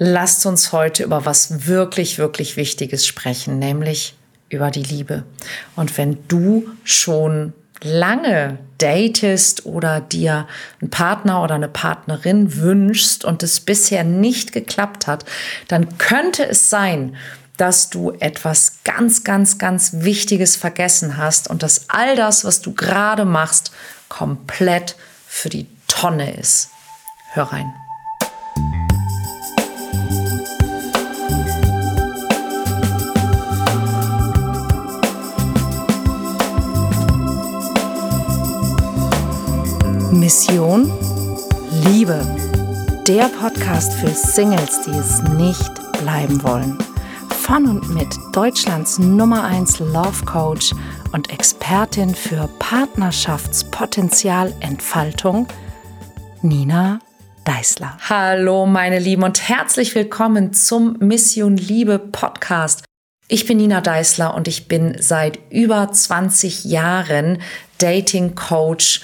lasst uns heute über was wirklich, wirklich Wichtiges sprechen, nämlich über die Liebe. Und wenn du schon lange datest oder dir einen Partner oder eine Partnerin wünschst und es bisher nicht geklappt hat, dann könnte es sein, dass du etwas ganz, ganz, ganz Wichtiges vergessen hast und dass all das, was du gerade machst, komplett für die Tonne ist. Hör rein. Mission Liebe. Der Podcast für Singles, die es nicht bleiben wollen. Von und mit Deutschlands Nummer 1 Love Coach und Expertin für Partnerschaftspotenzialentfaltung, Nina Deißler. Hallo, meine Lieben, und herzlich willkommen zum Mission Liebe Podcast. Ich bin Nina Deißler und ich bin seit über 20 Jahren Dating Coach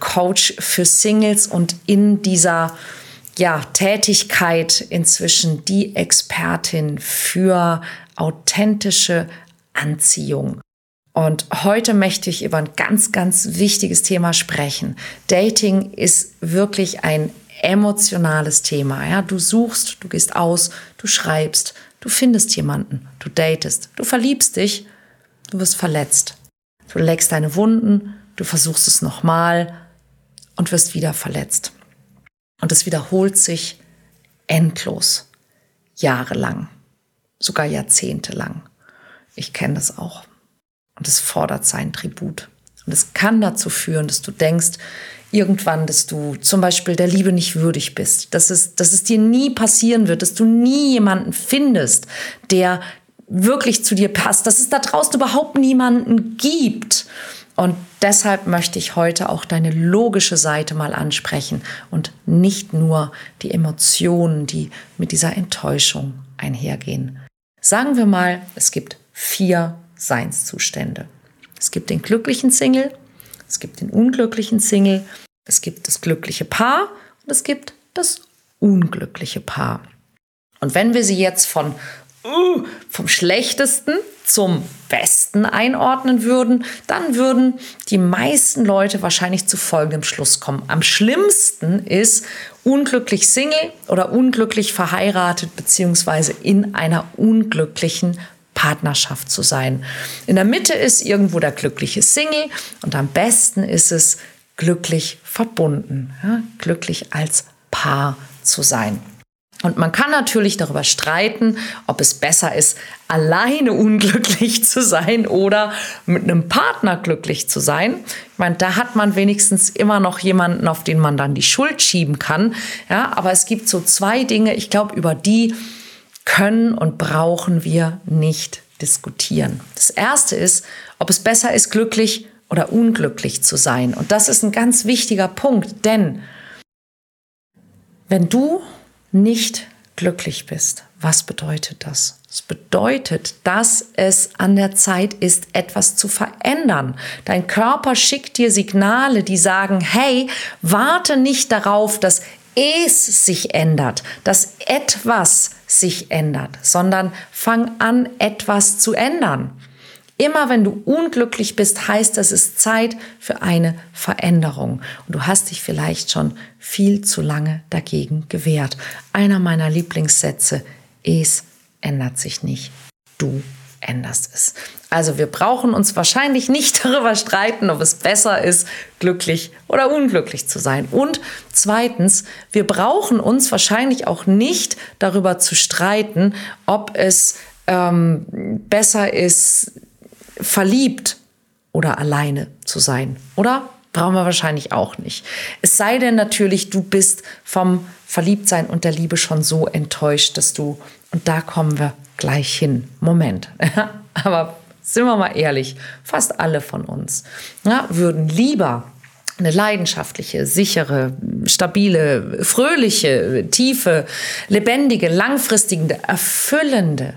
Coach für Singles und in dieser ja, Tätigkeit inzwischen die Expertin für authentische Anziehung. Und heute möchte ich über ein ganz, ganz wichtiges Thema sprechen. Dating ist wirklich ein emotionales Thema. Ja? Du suchst, du gehst aus, du schreibst, du findest jemanden, du datest, du verliebst dich, du wirst verletzt. Du legst deine Wunden, du versuchst es nochmal und wirst wieder verletzt. Und es wiederholt sich endlos, jahrelang, sogar jahrzehntelang. Ich kenne das auch. Und es fordert seinen Tribut. Und es kann dazu führen, dass du denkst, irgendwann, dass du zum Beispiel der Liebe nicht würdig bist, dass es, dass es dir nie passieren wird, dass du nie jemanden findest, der wirklich zu dir passt, dass es da draußen überhaupt niemanden gibt. Und deshalb möchte ich heute auch deine logische Seite mal ansprechen und nicht nur die Emotionen, die mit dieser Enttäuschung einhergehen. Sagen wir mal, es gibt vier Seinszustände. Es gibt den glücklichen Single, es gibt den unglücklichen Single, es gibt das glückliche Paar und es gibt das unglückliche Paar. Und wenn wir sie jetzt von uh, vom schlechtesten zum besten einordnen würden, dann würden die meisten Leute wahrscheinlich zu folgendem Schluss kommen. Am schlimmsten ist unglücklich Single oder unglücklich verheiratet beziehungsweise in einer unglücklichen Partnerschaft zu sein. In der Mitte ist irgendwo der glückliche Single und am besten ist es glücklich verbunden, ja, glücklich als Paar zu sein. Und man kann natürlich darüber streiten, ob es besser ist, alleine unglücklich zu sein oder mit einem Partner glücklich zu sein. Ich meine, da hat man wenigstens immer noch jemanden, auf den man dann die Schuld schieben kann. Ja, aber es gibt so zwei Dinge, ich glaube, über die können und brauchen wir nicht diskutieren. Das erste ist, ob es besser ist, glücklich oder unglücklich zu sein. Und das ist ein ganz wichtiger Punkt, denn wenn du nicht glücklich bist, was bedeutet das? Es bedeutet, dass es an der Zeit ist, etwas zu verändern. Dein Körper schickt dir Signale, die sagen, hey, warte nicht darauf, dass es sich ändert, dass etwas sich ändert, sondern fang an, etwas zu ändern. Immer wenn du unglücklich bist, heißt das, es ist Zeit für eine Veränderung. Und du hast dich vielleicht schon viel zu lange dagegen gewehrt. Einer meiner Lieblingssätze, es ändert sich nicht. Du änderst es. Also wir brauchen uns wahrscheinlich nicht darüber streiten, ob es besser ist, glücklich oder unglücklich zu sein. Und zweitens, wir brauchen uns wahrscheinlich auch nicht darüber zu streiten, ob es ähm, besser ist, verliebt oder alleine zu sein, oder? Brauchen wir wahrscheinlich auch nicht. Es sei denn natürlich, du bist vom Verliebtsein und der Liebe schon so enttäuscht, dass du, und da kommen wir gleich hin, Moment, aber sind wir mal ehrlich, fast alle von uns ja, würden lieber eine leidenschaftliche, sichere, stabile, fröhliche, tiefe, lebendige, langfristige, erfüllende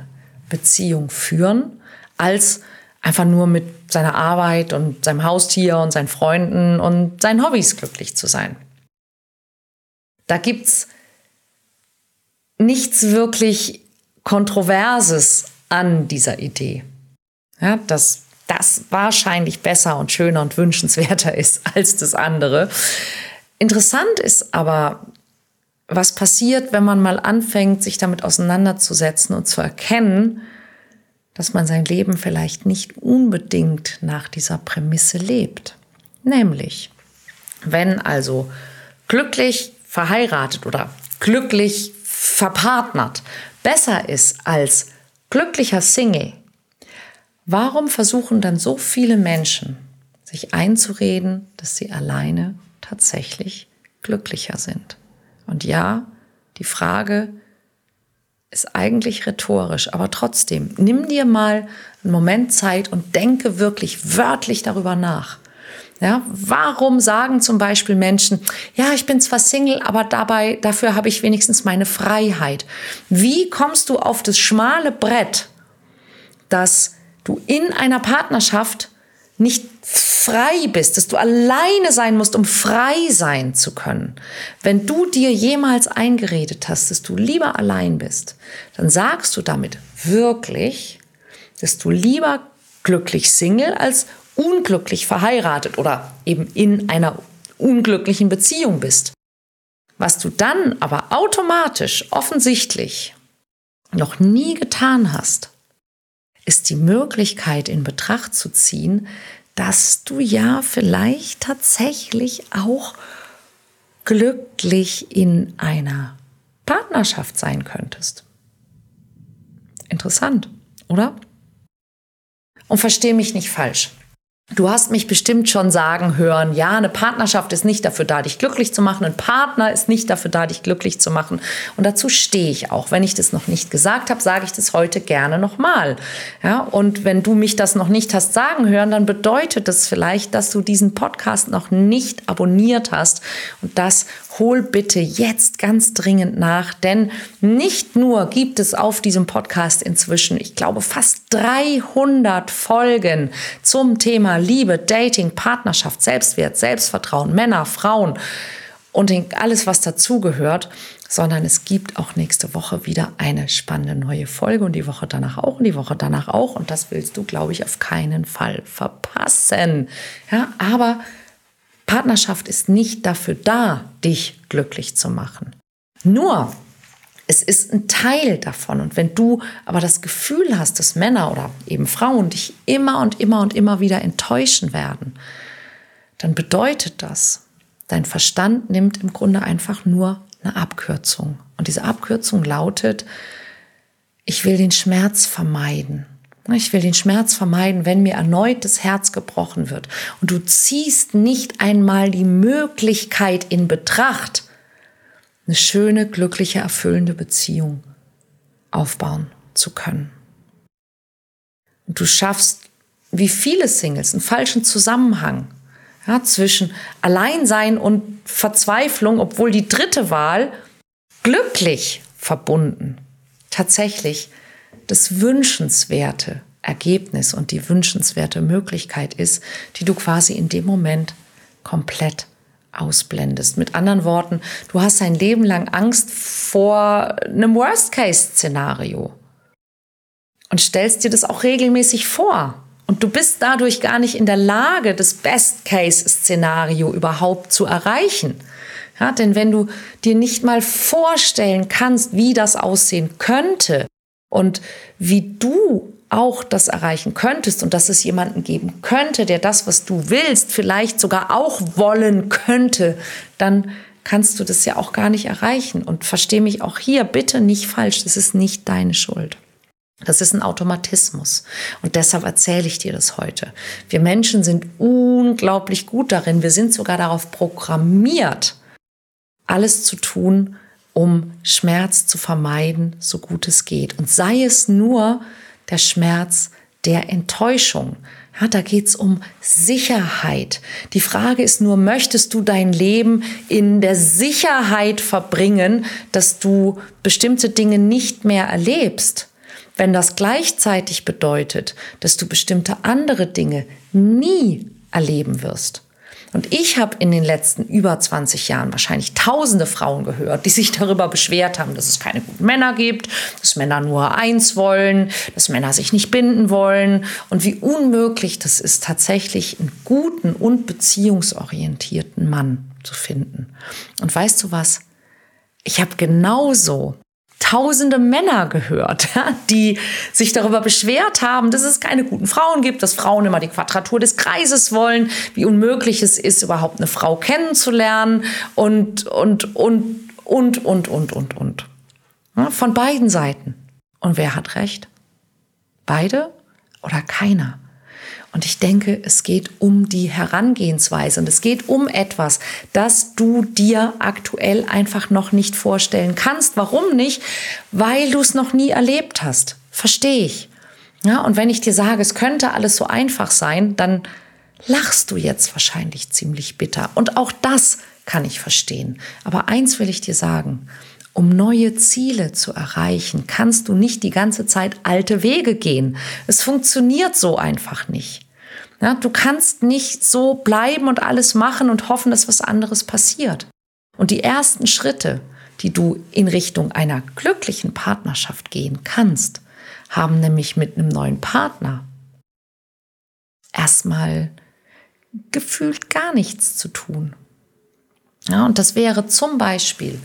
Beziehung führen, als einfach nur mit seiner Arbeit und seinem Haustier und seinen Freunden und seinen Hobbys glücklich zu sein. Da gibt's nichts wirklich Kontroverses an dieser Idee. Ja, dass das wahrscheinlich besser und schöner und wünschenswerter ist als das andere. Interessant ist aber, was passiert, wenn man mal anfängt, sich damit auseinanderzusetzen und zu erkennen, dass man sein Leben vielleicht nicht unbedingt nach dieser Prämisse lebt. Nämlich, wenn also glücklich verheiratet oder glücklich verpartnert besser ist als glücklicher Single, warum versuchen dann so viele Menschen, sich einzureden, dass sie alleine tatsächlich glücklicher sind? Und ja, die Frage ist eigentlich rhetorisch, aber trotzdem, nimm dir mal einen Moment Zeit und denke wirklich wörtlich darüber nach. Ja, warum sagen zum Beispiel Menschen, ja, ich bin zwar Single, aber dabei, dafür habe ich wenigstens meine Freiheit. Wie kommst du auf das schmale Brett, dass du in einer Partnerschaft nicht frei bist, dass du alleine sein musst, um frei sein zu können. Wenn du dir jemals eingeredet hast, dass du lieber allein bist, dann sagst du damit wirklich, dass du lieber glücklich Single als unglücklich verheiratet oder eben in einer unglücklichen Beziehung bist. Was du dann aber automatisch, offensichtlich noch nie getan hast, ist die Möglichkeit in Betracht zu ziehen, dass du ja vielleicht tatsächlich auch glücklich in einer Partnerschaft sein könntest. Interessant, oder? Und verstehe mich nicht falsch. Du hast mich bestimmt schon sagen hören, ja, eine Partnerschaft ist nicht dafür da, dich glücklich zu machen. Ein Partner ist nicht dafür da, dich glücklich zu machen. Und dazu stehe ich auch. Wenn ich das noch nicht gesagt habe, sage ich das heute gerne nochmal. Ja, und wenn du mich das noch nicht hast sagen hören, dann bedeutet das vielleicht, dass du diesen Podcast noch nicht abonniert hast. Und das hol bitte jetzt ganz dringend nach, denn nicht nur gibt es auf diesem Podcast inzwischen, ich glaube, fast 300 Folgen zum Thema Liebe, Dating, Partnerschaft, Selbstwert, Selbstvertrauen, Männer, Frauen und alles, was dazugehört, sondern es gibt auch nächste Woche wieder eine spannende neue Folge und die Woche danach auch und die Woche danach auch und das willst du, glaube ich, auf keinen Fall verpassen. Ja, aber Partnerschaft ist nicht dafür da, dich glücklich zu machen. Nur, es ist ein Teil davon. Und wenn du aber das Gefühl hast, dass Männer oder eben Frauen dich immer und immer und immer wieder enttäuschen werden, dann bedeutet das, dein Verstand nimmt im Grunde einfach nur eine Abkürzung. Und diese Abkürzung lautet, ich will den Schmerz vermeiden. Ich will den Schmerz vermeiden, wenn mir erneut das Herz gebrochen wird. Und du ziehst nicht einmal die Möglichkeit in Betracht, eine schöne, glückliche, erfüllende Beziehung aufbauen zu können. Und du schaffst, wie viele Singles, einen falschen Zusammenhang ja, zwischen Alleinsein und Verzweiflung, obwohl die dritte Wahl glücklich verbunden tatsächlich das wünschenswerte Ergebnis und die wünschenswerte Möglichkeit ist, die du quasi in dem Moment komplett ausblendest. Mit anderen Worten, du hast dein Leben lang Angst vor einem Worst-Case-Szenario und stellst dir das auch regelmäßig vor. Und du bist dadurch gar nicht in der Lage, das Best-Case-Szenario überhaupt zu erreichen. Ja, denn wenn du dir nicht mal vorstellen kannst, wie das aussehen könnte, und wie du auch das erreichen könntest und dass es jemanden geben könnte, der das, was du willst, vielleicht sogar auch wollen könnte, dann kannst du das ja auch gar nicht erreichen. Und verstehe mich auch hier bitte nicht falsch, das ist nicht deine Schuld. Das ist ein Automatismus. Und deshalb erzähle ich dir das heute. Wir Menschen sind unglaublich gut darin. Wir sind sogar darauf programmiert, alles zu tun, um Schmerz zu vermeiden, so gut es geht. Und sei es nur der Schmerz der Enttäuschung. Ja, da geht es um Sicherheit. Die Frage ist nur, möchtest du dein Leben in der Sicherheit verbringen, dass du bestimmte Dinge nicht mehr erlebst? Wenn das gleichzeitig bedeutet, dass du bestimmte andere Dinge nie erleben wirst, Und ich habe in den letzten über 20 Jahren wahrscheinlich tausende Frauen gehört, die sich darüber beschwert haben, dass es keine guten Männer gibt, dass Männer nur eins wollen, dass Männer sich nicht binden wollen und wie unmöglich das ist, tatsächlich einen guten und beziehungsorientierten Mann zu finden. Und weißt du was? Ich habe genauso tausende Männer gehört, die sich darüber beschwert haben, dass es keine guten Frauen gibt, dass Frauen immer die Quadratur des Kreises wollen, wie unmöglich es ist, überhaupt eine Frau kennenzulernen und, und, und, und, und, und, und, und. Von beiden Seiten. Und wer hat recht? Beide oder keiner? Und ich denke, es geht um die Herangehensweise und es geht um etwas, das du dir aktuell einfach noch nicht vorstellen kannst. Warum nicht? Weil du es noch nie erlebt hast. Verstehe ich. Ja, und wenn ich dir sage, es könnte alles so einfach sein, dann lachst du jetzt wahrscheinlich ziemlich bitter. Und auch das kann ich verstehen. Aber eins will ich dir sagen. Um neue Ziele zu erreichen, kannst du nicht die ganze Zeit alte Wege gehen. Es funktioniert so einfach nicht. Ja, du kannst nicht so bleiben und alles machen und hoffen, dass was anderes passiert. Und die ersten Schritte, die du in Richtung einer glücklichen Partnerschaft gehen kannst, haben nämlich mit einem neuen Partner erstmal gefühlt gar nichts zu tun. Ja, und das wäre zum Beispiel,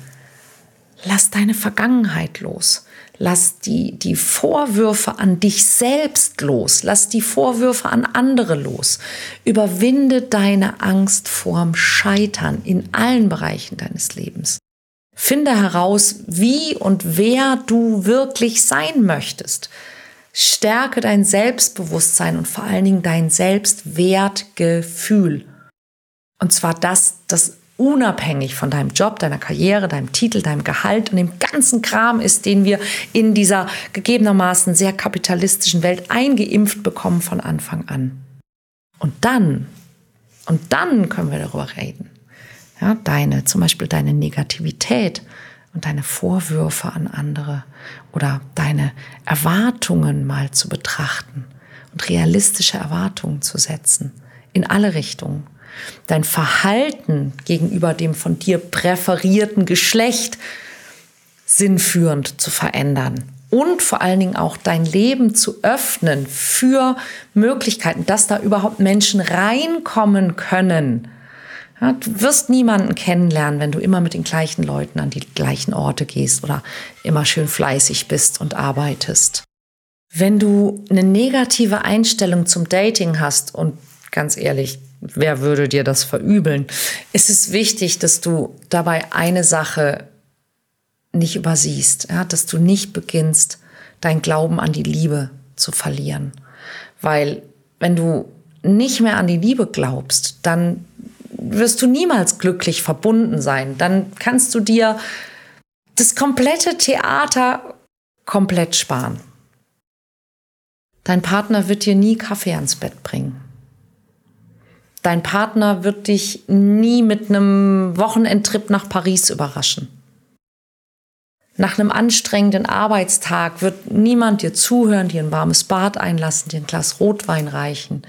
lass deine Vergangenheit los. Lass die, die Vorwürfe an dich selbst los. Lass die Vorwürfe an andere los. Überwinde deine Angst vorm Scheitern in allen Bereichen deines Lebens. Finde heraus, wie und wer du wirklich sein möchtest. Stärke dein Selbstbewusstsein und vor allen Dingen dein Selbstwertgefühl. Und zwar das, das unabhängig von deinem Job, deiner Karriere, deinem Titel, deinem Gehalt und dem ganzen Kram ist, den wir in dieser gegebenermaßen sehr kapitalistischen Welt eingeimpft bekommen von Anfang an. Und dann, und dann können wir darüber reden. Ja, deine, zum Beispiel deine Negativität und deine Vorwürfe an andere oder deine Erwartungen mal zu betrachten und realistische Erwartungen zu setzen in alle Richtungen dein Verhalten gegenüber dem von dir präferierten Geschlecht sinnführend zu verändern und vor allen Dingen auch dein Leben zu öffnen für Möglichkeiten, dass da überhaupt Menschen reinkommen können. Ja, du wirst niemanden kennenlernen, wenn du immer mit den gleichen Leuten an die gleichen Orte gehst oder immer schön fleißig bist und arbeitest. Wenn du eine negative Einstellung zum Dating hast und ganz ehrlich, wer würde dir das verübeln? Es ist wichtig, dass du dabei eine Sache nicht übersiehst, ja, dass du nicht beginnst, dein Glauben an die Liebe zu verlieren. Weil wenn du nicht mehr an die Liebe glaubst, dann wirst du niemals glücklich verbunden sein. Dann kannst du dir das komplette Theater komplett sparen. Dein Partner wird dir nie Kaffee ans Bett bringen. Dein Partner wird dich nie mit einem Wochenendtrip nach Paris überraschen. Nach einem anstrengenden Arbeitstag wird niemand dir zuhören, dir ein warmes Bad einlassen, dir ein Glas Rotwein reichen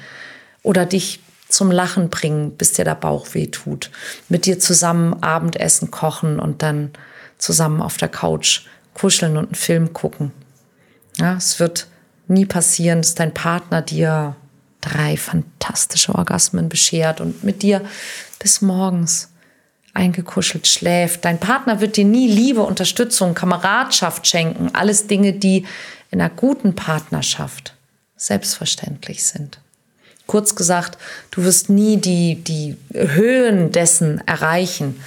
oder dich zum Lachen bringen, bis dir der Bauch weh tut. Mit dir zusammen Abendessen kochen und dann zusammen auf der Couch kuscheln und einen Film gucken. Ja, es wird nie passieren, dass dein Partner dir drei fantastische Orgasmen beschert und mit dir bis morgens eingekuschelt schläft. Dein Partner wird dir nie Liebe, Unterstützung, Kameradschaft schenken. Alles Dinge, die in einer guten Partnerschaft selbstverständlich sind. Kurz gesagt, du wirst nie die, die Höhen dessen erreichen,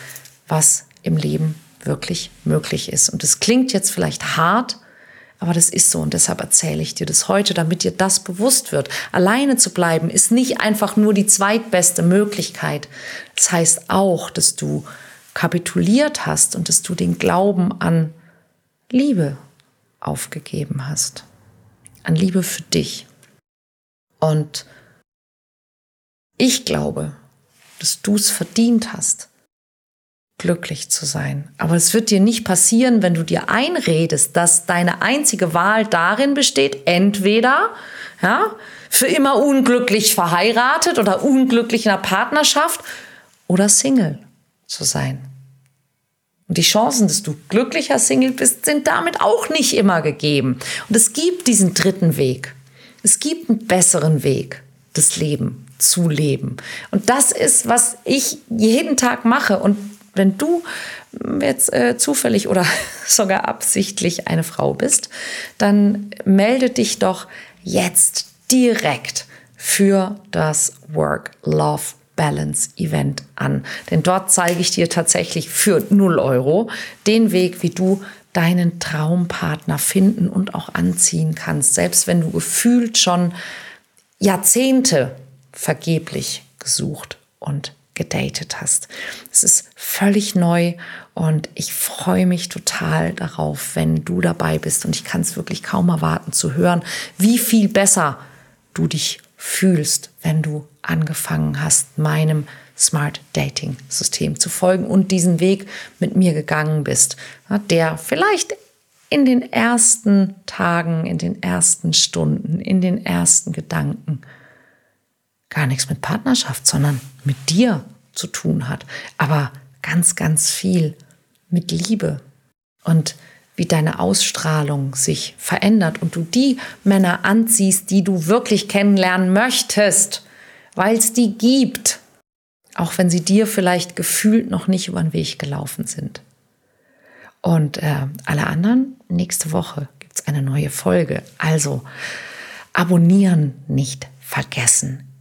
was im Leben wirklich möglich ist. Und es klingt jetzt vielleicht hart, aber das ist so und deshalb erzähle ich dir das heute, damit dir das bewusst wird. Alleine zu bleiben ist nicht einfach nur die zweitbeste Möglichkeit. Das heißt auch, dass du kapituliert hast und dass du den Glauben an Liebe aufgegeben hast. An Liebe für dich. Und ich glaube, dass du es verdient hast, glücklich zu sein. Aber es wird dir nicht passieren, wenn du dir einredest, dass deine einzige Wahl darin besteht, entweder ja, für immer unglücklich verheiratet oder unglücklich in einer Partnerschaft oder Single zu sein. Und die Chancen, dass du glücklicher Single bist, sind damit auch nicht immer gegeben. Und es gibt diesen dritten Weg. Es gibt einen besseren Weg, das Leben zu leben. Und das ist, was ich jeden Tag mache. Und wenn du jetzt äh, zufällig oder sogar absichtlich eine Frau bist, dann melde dich doch jetzt direkt für das Work Love Balance Event an. Denn dort zeige ich dir tatsächlich für 0 Euro den Weg, wie du deinen Traumpartner finden und auch anziehen kannst, selbst wenn du gefühlt schon Jahrzehnte vergeblich gesucht und gedatet hast. Es ist völlig neu und ich freue mich total darauf, wenn du dabei bist und ich kann es wirklich kaum erwarten zu hören, wie viel besser du dich fühlst, wenn du angefangen hast, meinem Smart Dating System zu folgen und diesen Weg mit mir gegangen bist, der vielleicht in den ersten Tagen, in den ersten Stunden, in den ersten Gedanken gar nichts mit Partnerschaft, sondern mit dir zu tun hat, aber ganz, ganz viel mit Liebe und wie deine Ausstrahlung sich verändert und du die Männer anziehst, die du wirklich kennenlernen möchtest, weil es die gibt, auch wenn sie dir vielleicht gefühlt noch nicht über den Weg gelaufen sind. Und äh, alle anderen, nächste Woche gibt es eine neue Folge. Also abonnieren nicht vergessen.